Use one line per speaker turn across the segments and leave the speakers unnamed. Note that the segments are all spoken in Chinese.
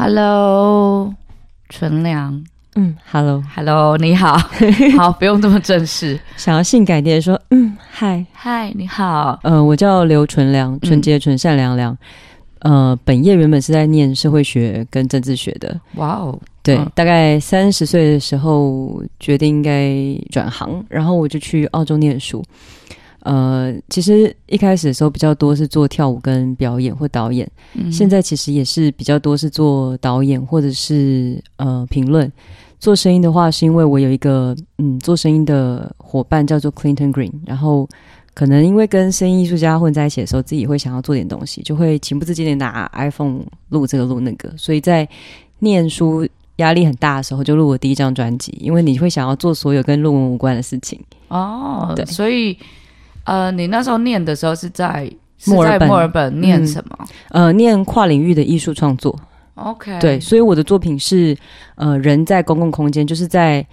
Hello，纯良。
嗯
，Hello，Hello，你好，好，不用这么正式。
想要性感一点说，嗯，嗨，
嗨，你好。
呃，我叫刘纯良，纯洁纯善良良。嗯、呃，本业原本是在念社会学跟政治学的。哇哦，对，嗯、大概三十岁的时候决定应该转行，然后我就去澳洲念书。呃，其实一开始的时候比较多是做跳舞跟表演或导演，嗯、现在其实也是比较多是做导演或者是呃评论。做声音的话，是因为我有一个嗯做声音的伙伴叫做 Clinton Green，然后可能因为跟声音艺术家混在一起的时候，自己会想要做点东西，就会情不自禁的拿 iPhone 录这个录那个，所以在念书压力很大的时候，就录我第一张专辑，因为你会想要做所有跟论文无关的事情
哦，对，所以。呃，你那时候念的时候是在墨尔本，墨尔本念什么？
嗯、呃，念跨领域的艺术创作。
OK，
对，所以我的作品是呃，人在公共空间，就是在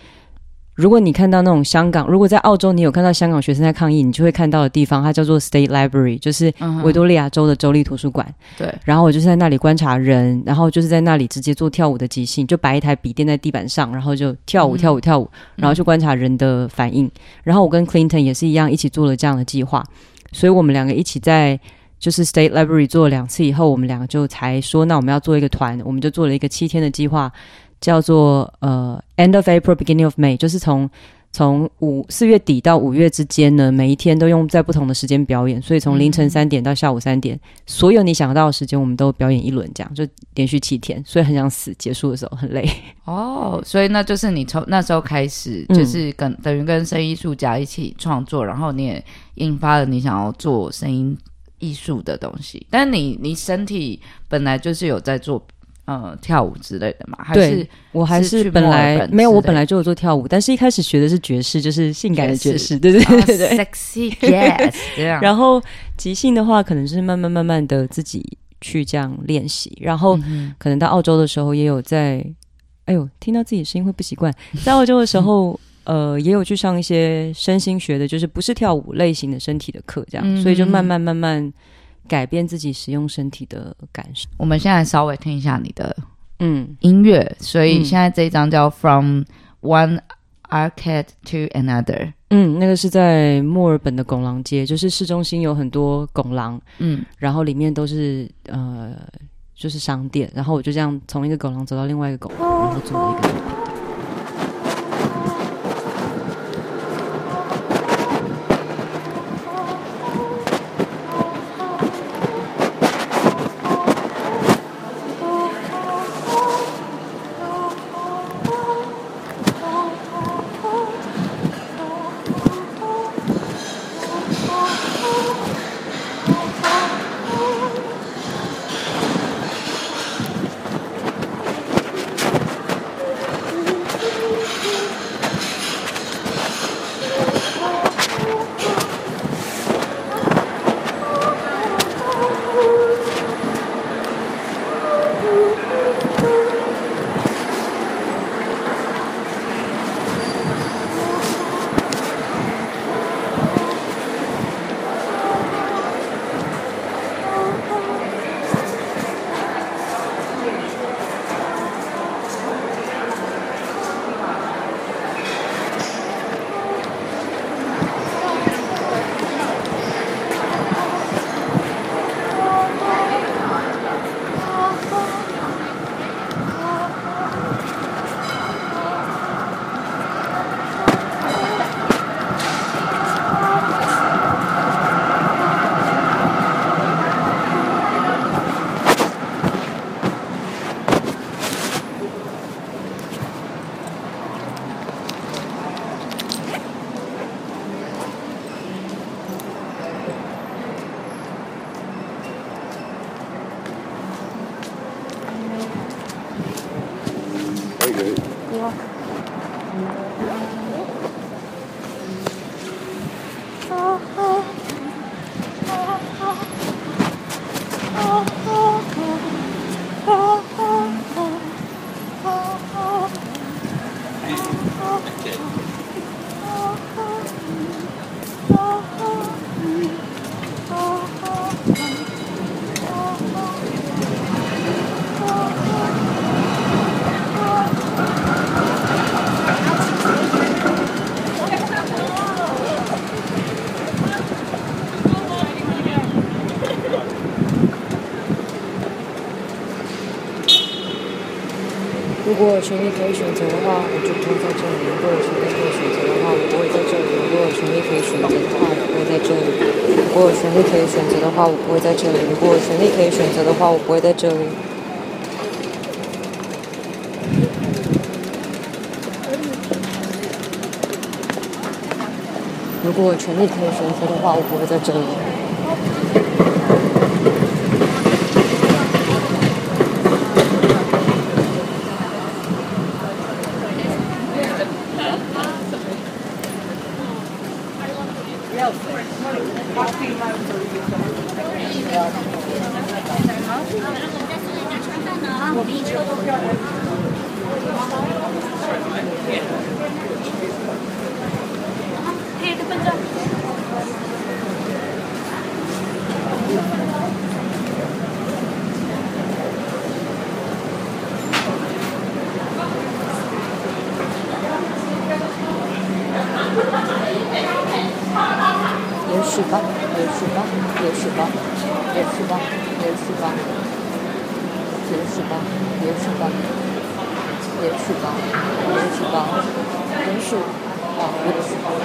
如果你看到那种香港，如果在澳洲你有看到香港学生在抗议，你就会看到的地方，它叫做 State Library，就是维多利亚州的州立图书馆。
对、嗯，
然后我就是在那里观察人，然后就是在那里直接做跳舞的即兴，就摆一台笔垫在地板上，然后就跳舞跳舞跳舞，然后去观察人的反应。嗯、然后我跟 Clinton 也是一样，一起做了这样的计划，所以我们两个一起在就是 State Library 做了两次以后，我们两个就才说，那我们要做一个团，我们就做了一个七天的计划。叫做呃，End of April, Beginning of May，就是从从五四月底到五月之间呢，每一天都用在不同的时间表演，所以从凌晨三点到下午三点，嗯、所有你想到的时间，我们都表演一轮，这样就连续七天，所以很想死，结束的时候很累。
哦，所以那就是你从那时候开始，就是跟、嗯、等于跟声音艺术家一起创作，然后你也引发了你想要做声音艺术的东西，但你你身体本来就是有在做。呃，跳舞之类的嘛？还是
对我还是本来没有，我本来就有做跳舞，但是一开始学的是爵士，就是性感的爵士，对对对对，
哦，sexy jazz 这样。
然后即兴的话，可能是慢慢慢慢的自己去这样练习，然后可能到澳洲的时候也有在，哎呦，听到自己的声音会不习惯。在澳洲的时候，呃，也有去上一些身心学的，就是不是跳舞类型的身体的课，这样，所以就慢慢慢慢。改变自己使用身体的感受。
我们现在稍微听一下你的嗯音乐，嗯、所以现在这一张叫《From One Arcade to Another》。
嗯，那个是在墨尔本的拱廊街，就是市中心有很多拱廊，嗯，然后里面都是呃就是商店，然后我就这样从一个拱廊走到另外一个拱廊，然后做了一
个。Oh, 权利可以选择的话，我就不会在这里；如果有权利可以选择的话，我不会在这里；如果有权利可以选择的话，我不会在这里；如果有权利可以选择的话，我不会在这里；如果有权利可以选择的话，我不会在这里。如果有权利可以选择的话，我不会在这里。chủ.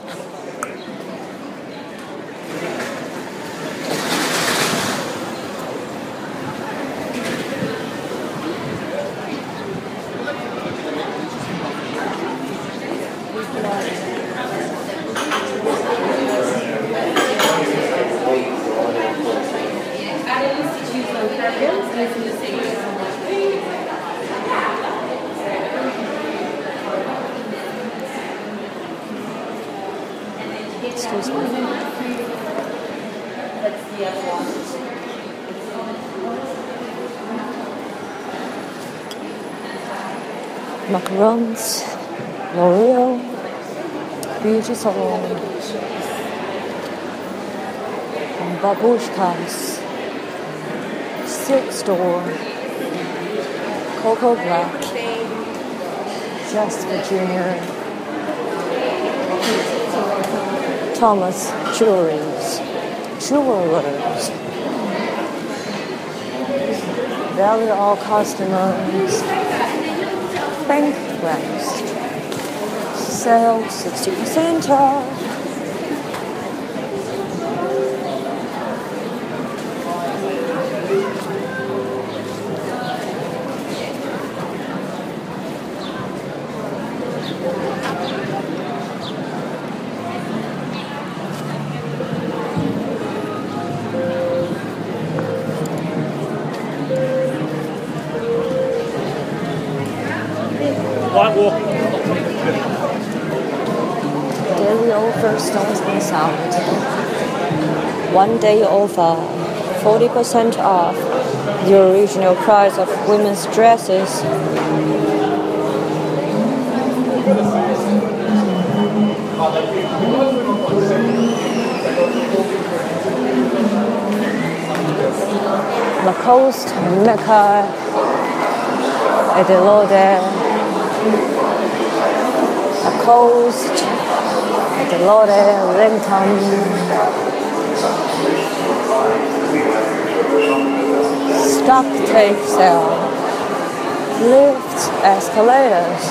Macarons, L'Oreal, Beauty Salon, Babushkas, Silk Store, Coco Black, Just Junior, Thomas Jewelries, Jewelers, Value All Customers, Frank West. Sell 60% off. White walking. There we offer stones and sound. One day offer, 40% off the original price of women's dresses. Lacoste, Mecca, Estée Edelode, Lacoste, Edelode, eh, Lincoln, Stock take sale. Eh, Lifts, escalators,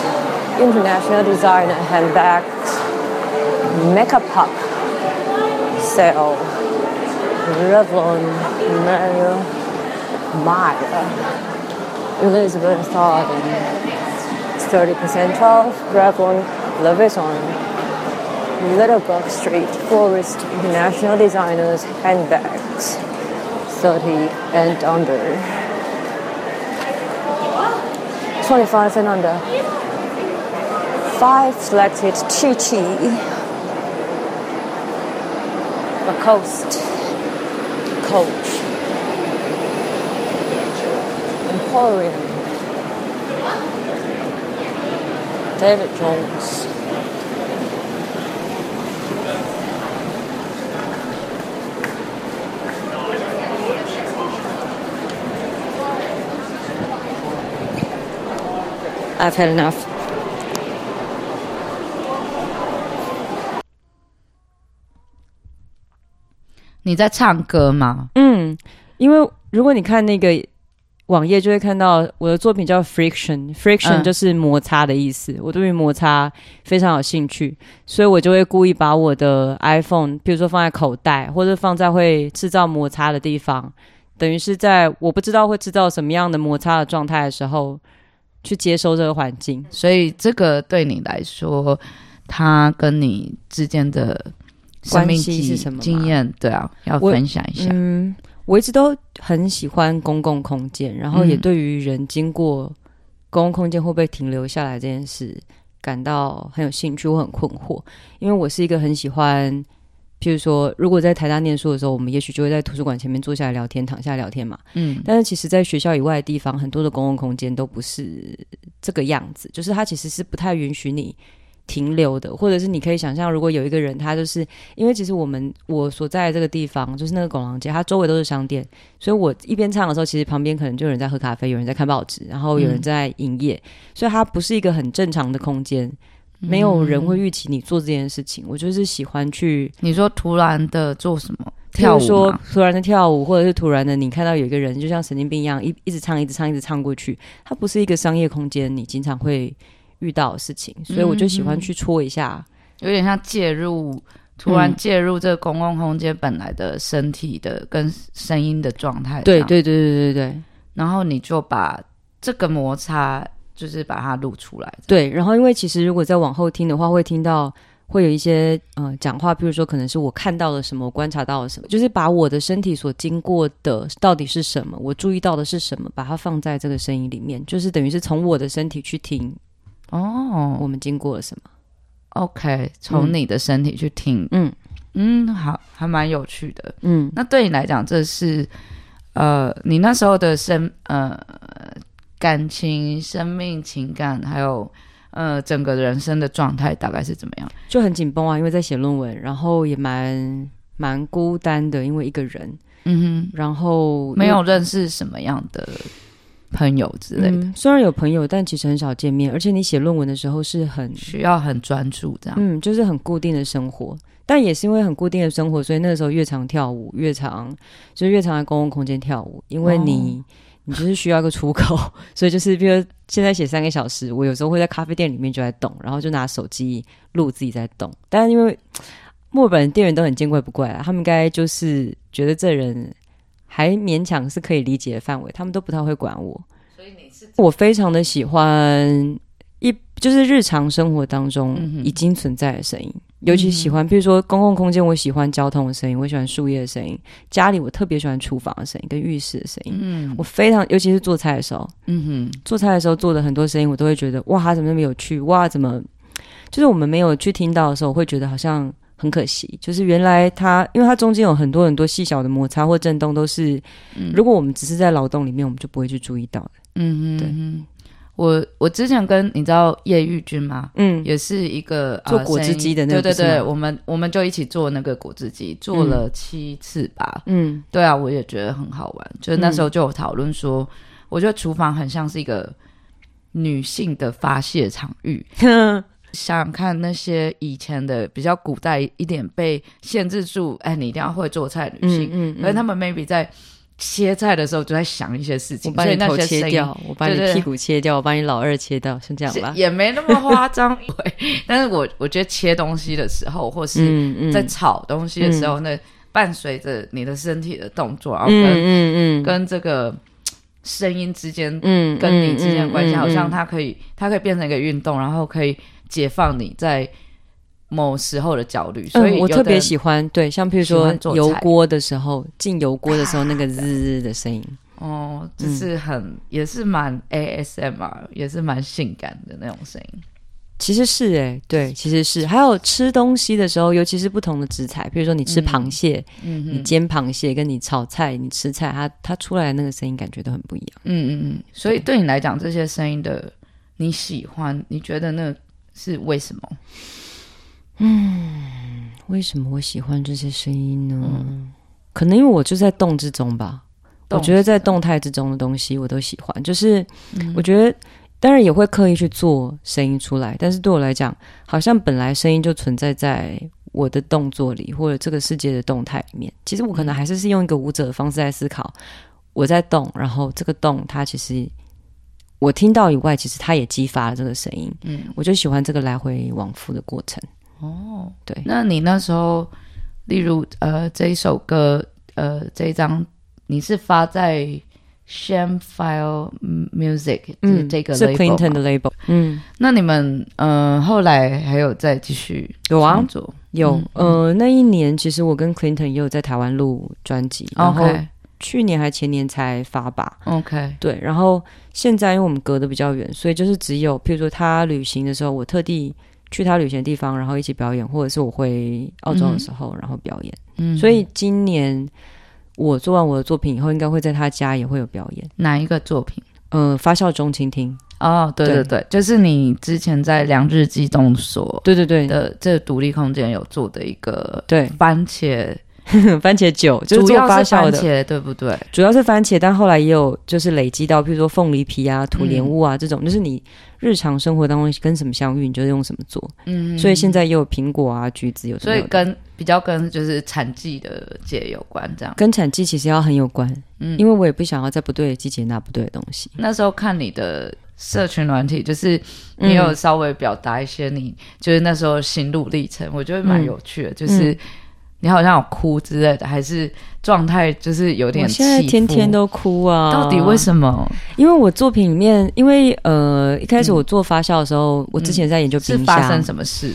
international designer handbags, makeup pop sale. Revlon, Mario, Maya, Elizabeth Arden, 30% off, Revlon, Le Vuitton, Little Book Street, Forest, International Designers, Handbags, 30 and under. 25 and under. Five selected Chi Chi. Lacoste, Coach, Emporium, David Jones. I've had enough.
你在唱歌吗？
嗯，因为如果你看那个 网页，就会看到我的作品叫 Friction，Friction 就是摩擦的意思。嗯、我对于摩擦非常有兴趣，所以我就会故意把我的 iPhone，比如说放在口袋，或者放在会制造摩擦的地方，等于是在我不知道会制造什么样的摩擦的状态的时候，去接收这个环境。
所以这个对你来说，它跟你之间的。关系是什么？经验对啊，要分享一下。
嗯，我一直都很喜欢公共空间，然后也对于人经过公共空间会不会停留下来这件事感到很有兴趣，我很困惑。因为我是一个很喜欢，譬如说，如果在台大念书的时候，我们也许就会在图书馆前面坐下来聊天，躺下来聊天嘛。嗯，但是其实，在学校以外的地方，很多的公共空间都不是这个样子，就是它其实是不太允许你。停留的，或者是你可以想象，如果有一个人，他就是因为其实我们我所在的这个地方就是那个拱廊街，它周围都是商店，所以我一边唱的时候，其实旁边可能就有人在喝咖啡，有人在看报纸，然后有人在营业，嗯、所以它不是一个很正常的空间，没有人会预期你做这件事情。嗯、我就是喜欢去，
你说突然的做什么跳舞，说
突然的跳舞，或者是突然的你看到有一个人就像神经病一样，一一直唱，一直唱，一直唱过去，它不是一个商业空间，你经常会。遇到的事情，所以我就喜欢去戳一下，
嗯、有点像介入，突然介入这个公共空间本来的身体的跟声音的状态。
对对对对对对。
然后你就把这个摩擦，就是把它录出来。
对，然后因为其实如果再往后听的话，会听到会有一些呃讲话，比如说可能是我看到了什么，我观察到了什么，就是把我的身体所经过的到底是什么，我注意到的是什么，把它放在这个声音里面，就是等于是从我的身体去听。
哦，
我们经过了什么
？OK，从你的身体去听，
嗯
嗯，好，还蛮有趣的，
嗯。
那对你来讲，这是呃，你那时候的生呃感情、生命、情感，还有呃整个人生的状态，大概是怎么样？
就很紧绷啊，因为在写论文，然后也蛮蛮孤单的，因为一个人，
嗯哼，
然后
没有认识什么样的。朋友之类的，
嗯，虽然有朋友，但其实很少见面。而且你写论文的时候是很
需要很专注，这样，
嗯，就是很固定的生活。但也是因为很固定的生活，所以那个时候越常跳舞，越常就是越常在公共空间跳舞，因为你、哦、你就是需要一个出口，所以就是比如现在写三个小时，我有时候会在咖啡店里面就在动，然后就拿手机录自己在动。但是因为墨尔本店员都很见怪不怪啊，他们应该就是觉得这人。还勉强是可以理解的范围，他们都不太会管我。
所以你是
我非常的喜欢一就是日常生活当中已经存在的声音，嗯、尤其喜欢，比如说公共空间，我喜欢交通的声音，我喜欢树叶的声音。家里我特别喜欢厨房的声音跟浴室的声音。嗯，我非常尤其是做菜的时候，
嗯哼，
做菜的时候做的很多声音，我都会觉得哇，它怎么那么有趣？哇，怎么就是我们没有去听到的时候，我会觉得好像。很可惜，就是原来它，因为它中间有很多很多细小的摩擦或震动，都是、嗯、如果我们只是在劳动里面，我们就不会去注意到的。
嗯嗯，对。我我之前跟你知道叶玉君吗？
嗯，
也是一个
做果汁机的那个，
对对对，我们我们就一起做那个果汁机，做了七次吧。
嗯，
对啊，我也觉得很好玩。就是那时候就有讨论说，嗯、我觉得厨房很像是一个女性的发泄场域。想想看那些以前的比较古代一点被限制住，哎，你一定要会做菜的女性，嗯，嗯，所以他们 maybe 在切菜的时候就在想一些事情，
我把你头切掉，我把你屁股切掉，我把你老二切掉，是这样吧？
也没那么夸张，但是我我觉得切东西的时候，或是在炒东西的时候，嗯嗯、那伴随着你的身体的动作，然后跟嗯嗯。跟这个声音之间，嗯，跟你之间的关系，好像它可以它可以变成一个运动，然后可以解放你在某时候的焦虑。所以
我特别喜欢，对，像譬如说油锅的时候，进油锅的时候那个滋滋的声音。
哦，就是很、嗯、也是蛮 ASMR，也是蛮性感的那种声音。
其实是哎、欸，对，其实是。还有吃东西的时候，尤其是不同的食材，比如说你吃螃蟹，嗯，你煎螃蟹，跟你炒菜，你吃菜，它它出来的那个声音感觉都很不一样。
嗯嗯嗯。所以对你来讲，这些声音的你喜欢，你觉得那是为什么？
嗯，为什么我喜欢这些声音呢？嗯、可能因为我就在动之中吧。我觉得在动态之中的东西我都喜欢，就是我觉得当然也会刻意去做声音出来，但是对我来讲，好像本来声音就存在在我的动作里或者这个世界的动态里面。其实我可能还是是用一个舞者的方式在思考，我在动，然后这个动它其实我听到以外，其实它也激发了这个声音。嗯，我就喜欢这个来回往复的过程。
哦，对，那你那时候，例如呃这一首歌，呃这一张。你是发在 Shamefile Music，嗯，这个 label 是
Clinton 的 label，嗯，
那你们呃后来还有再继续有啊？
有，嗯、呃，那一年其实我跟 Clinton 也有在台湾录专辑，然后去年还前年才发吧
，OK，
对，然后现在因为我们隔得比较远，所以就是只有譬如说他旅行的时候，我特地去他旅行的地方，然后一起表演，或者是我回澳洲的时候，嗯、然后表演，嗯，所以今年。我做完我的作品以后，应该会在他家也会有表演。
哪一个作品？
嗯、呃，发酵中倾听。
哦，对对对，对就是你之前在良日机动所，
对对对
的这独立空间有做的一个对番茄。
番茄酒就是做发酵的，
番茄对不对？
主要是番茄，但后来也有就是累积到，比如说凤梨皮啊、土莲雾啊、嗯、这种，就是你日常生活当中跟什么相遇，你就用什么做。嗯，所以现在也有苹果啊、橘子有
所以跟比较跟就是产季的节有关，这样
跟产季其实要很有关。嗯，因为我也不想要在不对的季节拿不对的东西。
那时候看你的社群软体，就是你有稍微表达一些你就是那时候心路历程，我觉得蛮有趣的，就是。嗯你好像有哭之类的，还是状态就是有点？我
现在天天都哭啊！
到底为什么？
因为我作品里面，因为呃，一开始我做发酵的时候，嗯、我之前在研究冰箱，是
发生什么事？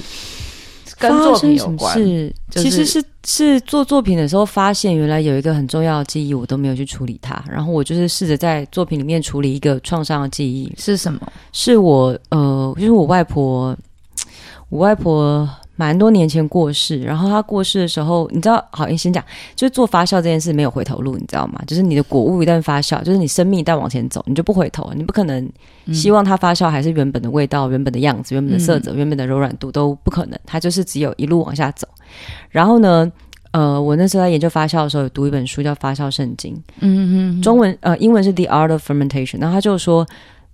跟作品有关？
是，就是、其实是是做作品的时候发现，原来有一个很重要的记忆，我都没有去处理它。然后我就是试着在作品里面处理一个创伤的记忆。
是什么？
是我呃，就是我外婆，我外婆。蛮多年前过世，然后他过世的时候，你知道，好，你先讲，就是做发酵这件事没有回头路，你知道吗？就是你的果物一旦发酵，就是你生命一旦往前走，你就不回头，你不可能希望它发酵还是原本的味道、嗯、原本的样子、原本的色泽、嗯、原本的柔软度都不可能，它就是只有一路往下走。然后呢，呃，我那时候在研究发酵的时候，有读一本书叫《发酵圣经》，嗯嗯，中文呃英文是《The Art of Fermentation》，然后他就说。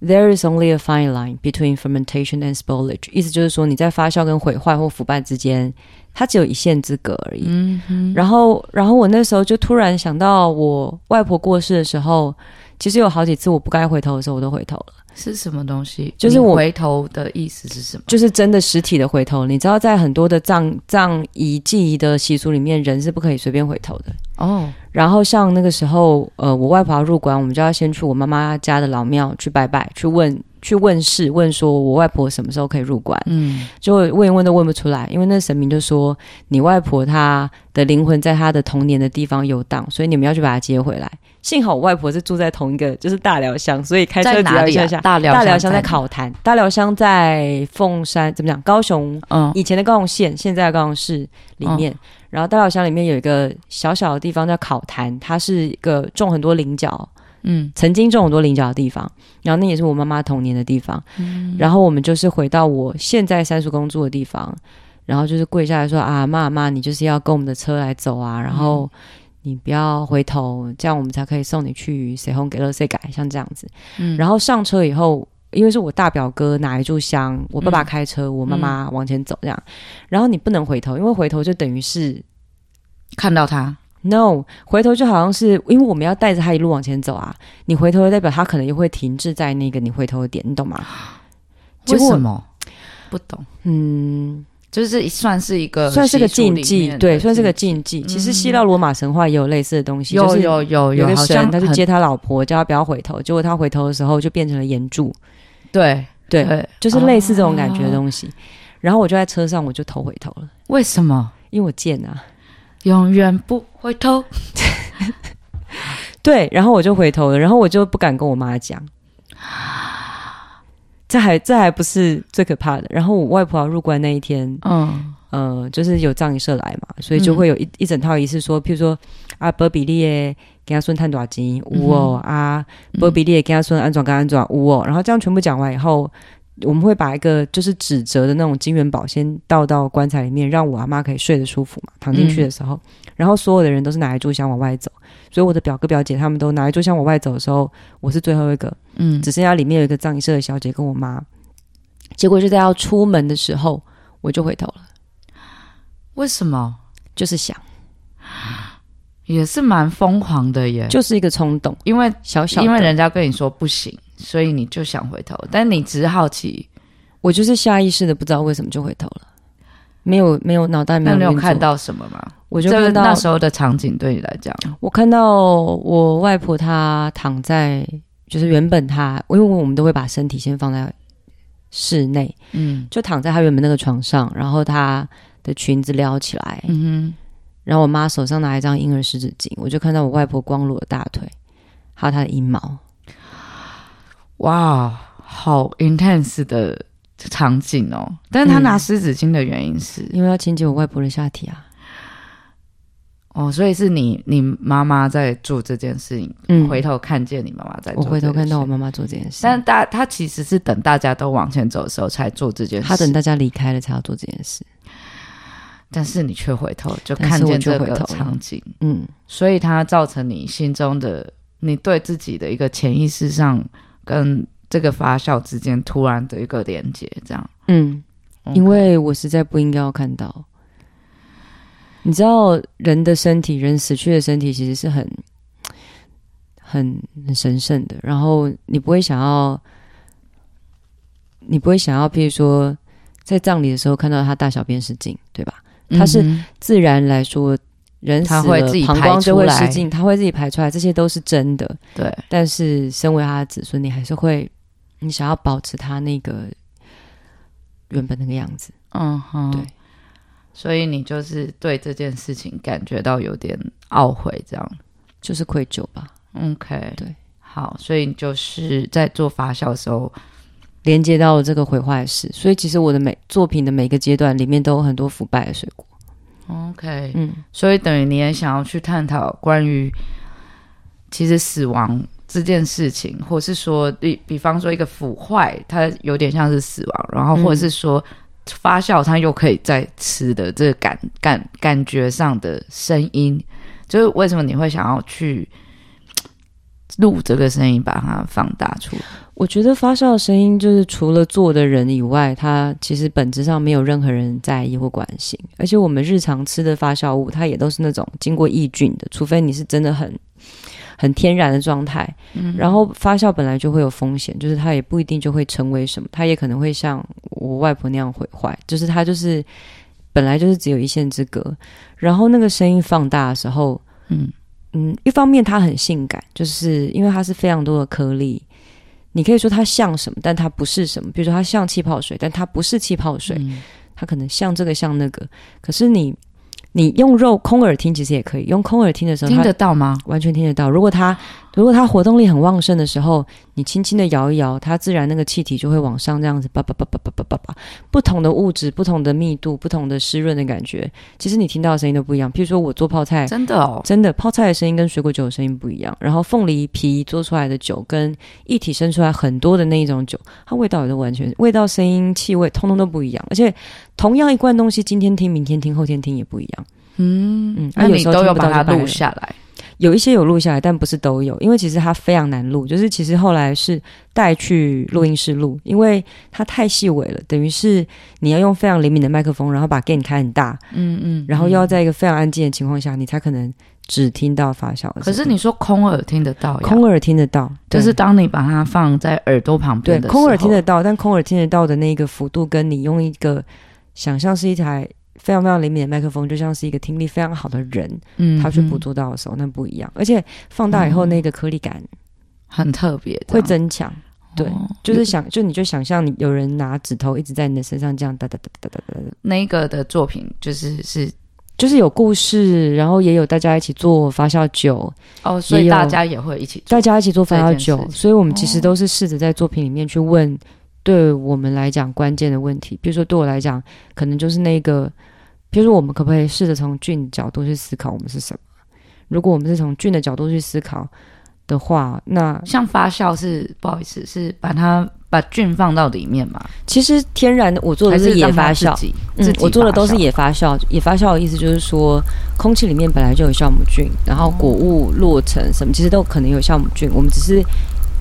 There is only a fine line between fermentation and spoilage。意思就是说，你在发酵跟毁坏或腐败之间，它只有一线之隔而已。嗯。然后，然后我那时候就突然想到，我外婆过世的时候，其实有好几次我不该回头的时候，我都回头了。
是什么东西？就是我回头的意思是什么？
就是真的实体的回头。你知道，在很多的葬葬仪祭仪的习俗里面，人是不可以随便回头的。哦。然后像那个时候，呃，我外婆要入馆，我们就要先去我妈妈家的老庙去拜拜，去问，去问事，问说我外婆什么时候可以入关。嗯，就问一问都问不出来，因为那神明就说你外婆她的灵魂在她的童年的地方游荡，所以你们要去把她接回来。幸好我外婆是住在同一个就是大寮乡，所以开车只要一下下。大寮大寮乡在考坛，大寮乡在凤山，怎么讲？高雄，嗯，以前的高雄县，现在的高雄市里面。嗯然后大寮乡里面有一个小小的地方叫考坛，它是一个种很多菱角，嗯，曾经种很多菱角的地方。然后那也是我妈妈童年的地方。嗯，然后我们就是回到我现在三叔公住的地方，然后就是跪下来说啊，妈妈，你就是要跟我们的车来走啊，然后你不要回头，这样我们才可以送你去谁红给乐谁改，像这样子。嗯，然后上车以后。因为是我大表哥拿一炷香，我爸爸开车，嗯、我妈妈往前走这样，然后你不能回头，因为回头就等于是
看到他。
No，回头就好像是因为我们要带着他一路往前走啊，你回头就代表他可能又会停滞在那个你回头的点，你懂吗？
为什么？不懂。
嗯，
就是算是一个
算是个禁忌，对，算是个禁忌。其实希腊罗马神话也有类似的东西，
有有有
有个神，他去接他老婆，叫他不要回头，结果他回头的时候就变成了岩柱。
对
对，就是类似这种感觉的东西。然后我就在车上，我就头回头了。
为什么？
因为我贱啊，
永远不回头。
对，然后我就回头了，然后我就不敢跟我妈讲。这还这还不是最可怕的。然后我外婆要入关那一天，嗯呃，就是有葬仪社来嘛，所以就会有一、嗯、一整套仪式，说，譬如说啊，伯比利耶给他孙探多少金，有哦啊，伯比利耶给他孙安装跟安装，有哦。然后这样全部讲完以后，我们会把一个就是纸折的那种金元宝先倒到棺材里面，让我阿妈可以睡得舒服嘛，躺进去的时候。嗯、然后所有的人都是拿一炷香往外走。所以我的表哥表姐他们都拿一炷香往外走的时候，我是最后一个，嗯，只剩下里面有一个葬仪社的小姐跟我妈。结果就在要出门的时候，我就回头了。
为什么？
就是想，
也是蛮疯狂的耶，
就是一个冲动，
因为
小小，
因为人家跟你说不行，所以你就想回头，但你只是好奇，
我就是下意识的不知道为什么就回头了。没有没有脑袋没有，
没有看到什么吗？
我就看到
那时候的场景对你来讲，
我看到我外婆她躺在，就是原本她，因为我们都会把身体先放在室内，嗯，就躺在她原本那个床上，然后她的裙子撩起来，嗯哼，然后我妈手上拿一张婴儿湿纸巾，我就看到我外婆光裸的大腿，还有她的阴毛，
哇，好 intense 的。场景哦，但是他拿湿纸巾的原因是、
嗯、因为要清洁我外婆的下体啊。
哦，所以是你你妈妈在做这件事情，嗯，回头看见你妈妈在做，我
回头看到我妈妈做这件事，
但大他其实是等大家都往前走的时候才做这件事，
他等大家离开了才要做这件事，
但是你却回头就看见这个场景，嗯，所以它造成你心中的你对自己的一个潜意识上跟。这个发酵之间突然的一个连接，这样，
嗯，Okay. 因为我实在不应该要看到。你知道，人的身体，人死去的身体，其实是很、很、很神圣的。然后你不会想要，你不会想要，譬如说，在葬礼的时候看到他大小便失禁，对吧？他是自然来说，人死了，膀胱就会失禁，他会自己排出来，这些都是真的。
对，但
是身为他的子孙，你还是会。你想要保持他那个原本那个样子，嗯哼，对，
所以你就是对这件事情感觉到有点懊悔，这样
就是愧疚吧
？OK，
对，
好，所以你就是在做发酵的时候
连接到了这个毁坏史，所以其实我的每作品的每个阶段里面都有很多腐败的水果。
OK，嗯，所以等于你也想要去探讨关于其实死亡。这件事情，或是说，比比方说一个腐坏，它有点像是死亡，然后或者是说发酵，它又可以再吃的这个感感感觉上的声音，就是为什么你会想要去录这个声音，把它放大出来？
我觉得发酵的声音，就是除了做的人以外，它其实本质上没有任何人在意或关心，而且我们日常吃的发酵物，它也都是那种经过抑菌的，除非你是真的很。很天然的状态，嗯，然后发酵本来就会有风险，就是它也不一定就会成为什么，它也可能会像我外婆那样毁坏，就是它就是本来就是只有一线之隔，然后那个声音放大的时候，嗯嗯，一方面它很性感，就是因为它是非常多的颗粒，你可以说它像什么，但它不是什么，比如说它像气泡水，但它不是气泡水，嗯，它可能像这个像那个，可是你。你用肉空耳听其实也可以，用空耳听的时候
听得到吗？
完全听得到。如果它如果它活动力很旺盛的时候，你轻轻的摇一摇，它自然那个气体就会往上这样子叭叭叭叭叭叭叭叭。不同的物质、不同的密度、不同的湿润的感觉，其实你听到的声音都不一样。譬如说我做泡菜，
真的哦，
真的泡菜的声音跟水果酒的声音不一样。然后凤梨皮做出来的酒跟一体生出来很多的那一种酒，它味道也都完全味道、声音、气味通通都不一样。而且同样一罐东西，今天听、明天听、后天听也不一样。
嗯嗯，那你都有把它录下来？
有一些有录下来，但不是都有，因为其实它非常难录。就是其实后来是带去录音室录，因为它太细微了，等于是你要用非常灵敏的麦克风，然后把 gain 开很大，嗯嗯，然后又要在一个非常安静的情况下，你才可能只听到发酵。
可是你说空耳听得到，
空耳听得到，
就是当你把它放在耳朵旁边，
对，空耳听得到，但空耳听得到的那个幅度，跟你用一个。想象是一台非常非常灵敏的麦克风，就像是一个听力非常好的人，嗯，他去捕捉到的时候，那不一样。而且放大以后，那个颗粒感、嗯、
很特别，
会增强。对，就是想，就你就想象你有人拿指头一直在你的身上这样哒哒哒哒哒哒哒。
那个的作品就是是。
就是有故事，然后也有大家一起做发酵酒
哦，所以大家也会一起，
大家一起做发酵酒，所以我们其实都是试着在作品里面去问，对我们来讲关键的问题。比如说对我来讲，可能就是那个，比如说我们可不可以试着从菌角度去思考我们是什么？如果我们是从菌的角度去思考的话，那
像发酵是不好意思，是把它。把菌放到里面嘛？
其实天然的，我做的是野发酵。嗯，我做的都是野发酵。野发酵的意思就是说，空气里面本来就有酵母菌，然后果物落成什么，其实都可能有酵母菌。我们只是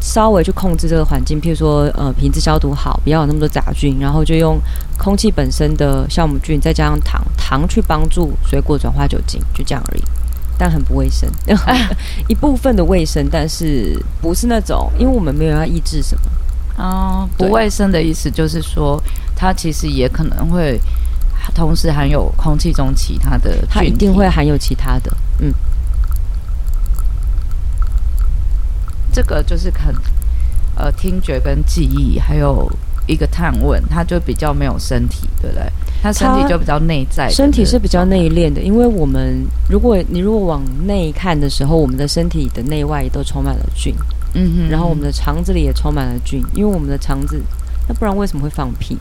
稍微去控制这个环境，譬如说，呃，瓶子消毒好，不要有那么多杂菌，然后就用空气本身的酵母菌，再加上糖，糖去帮助水果转化酒精，就这样而已。但很不卫生，一部分的卫生，但是不是那种，因为我们没有要抑制什么。
哦，不卫生的意思就是说，它其实也可能会同时含有空气中其他的，
它一定会含有其他的。嗯，
这个就是很呃听觉跟记忆，还有一个探问，他就比较没有身体，对不对？他身体就比较内在，
身体是比较内敛的。因为我们如果你如果往内看的时候，我们的身体的内外也都充满了菌。嗯哼，然后我们的肠子里也充满了菌，因为我们的肠子，那不然为什么会放屁？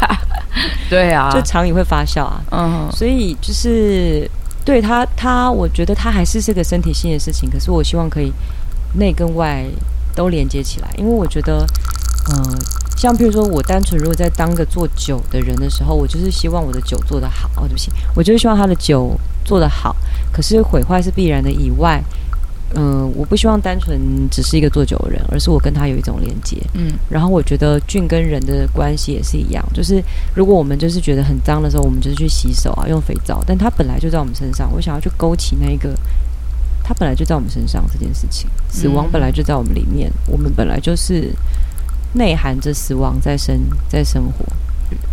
对啊，
就肠也会发酵啊。嗯哼，所以就是对他，他我觉得他还是是个身体性的事情，可是我希望可以内跟外都连接起来，因为我觉得，嗯、呃，像比如说我单纯如果在当个做酒的人的时候，我就是希望我的酒做得好。哦，对不起，我就是希望他的酒做得好，可是毁坏是必然的以外。嗯，我不希望单纯只是一个做酒的人，而是我跟他有一种连接。嗯，然后我觉得菌跟人的关系也是一样，就是如果我们就是觉得很脏的时候，我们就是去洗手啊，用肥皂，但它本来就在我们身上。我想要去勾起那一个，它本来就在我们身上这件事情，死亡本来就在我们里面，嗯、我们本来就是内含着死亡在生在生活，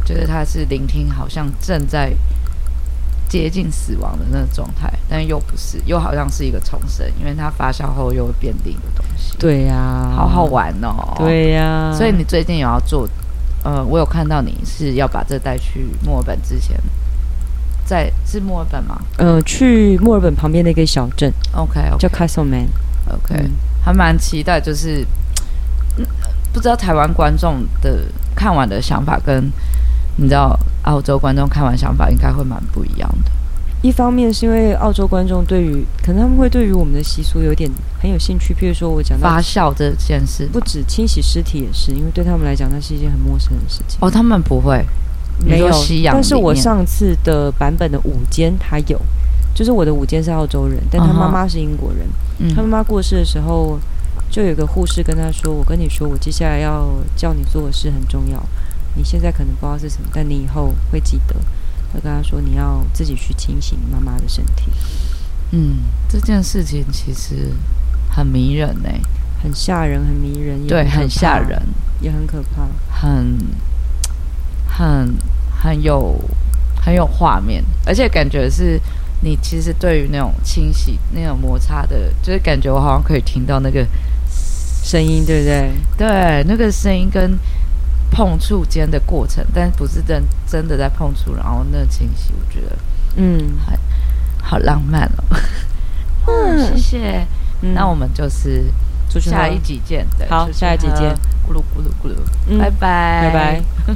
觉得他是聆听，好像正在。接近死亡的那个状态，但又不是，又好像是一个重生，因为它发酵后又会变另一个东西。
对呀、啊，
好好玩哦。
对呀、啊，
所以你最近有要做？呃，我有看到你是要把这带去墨尔本之前，在是墨尔本吗？
呃，去墨尔本旁边的一个小镇
，OK，, okay.
叫 Castlemaine。
OK，、嗯、还蛮期待，就是、嗯、不知道台湾观众的看完的想法跟。你知道澳洲观众看完想法应该会蛮不一样的。
一方面是因为澳洲观众对于可能他们会对于我们的习俗有点很有兴趣，譬如说我讲到
发酵这件事，
不止清洗尸体也是，因为对他们来讲那是一件很陌生的事情。
哦，他们不会，
没有西洋。但是我上次的版本的午间他有，就是我的午间是澳洲人，但他妈妈是英国人。嗯、他妈妈过世的时候，就有个护士跟他说：“我跟你说，我接下来要叫你做的事很重要。”你现在可能不知道是什么，但你以后会记得。他跟他说：“你要自己去清醒妈妈的身体。”
嗯，这件事情其实很迷人呢、欸，
很吓人，很迷人，
对，很吓人，
也很可怕，
很很很有很有画面，而且感觉是你其实对于那种清洗、那种摩擦的，就是感觉我好像可以听到那个
声音，对不对？
对，那个声音跟。碰触间的过程，但不是真真的在碰触，然后那清洗，我觉得，嗯，很好浪漫哦。嗯，谢谢。嗯、那我们就是下一集见。对，
好，下一集见。
咕噜咕噜咕噜，嗯、拜拜，
拜拜。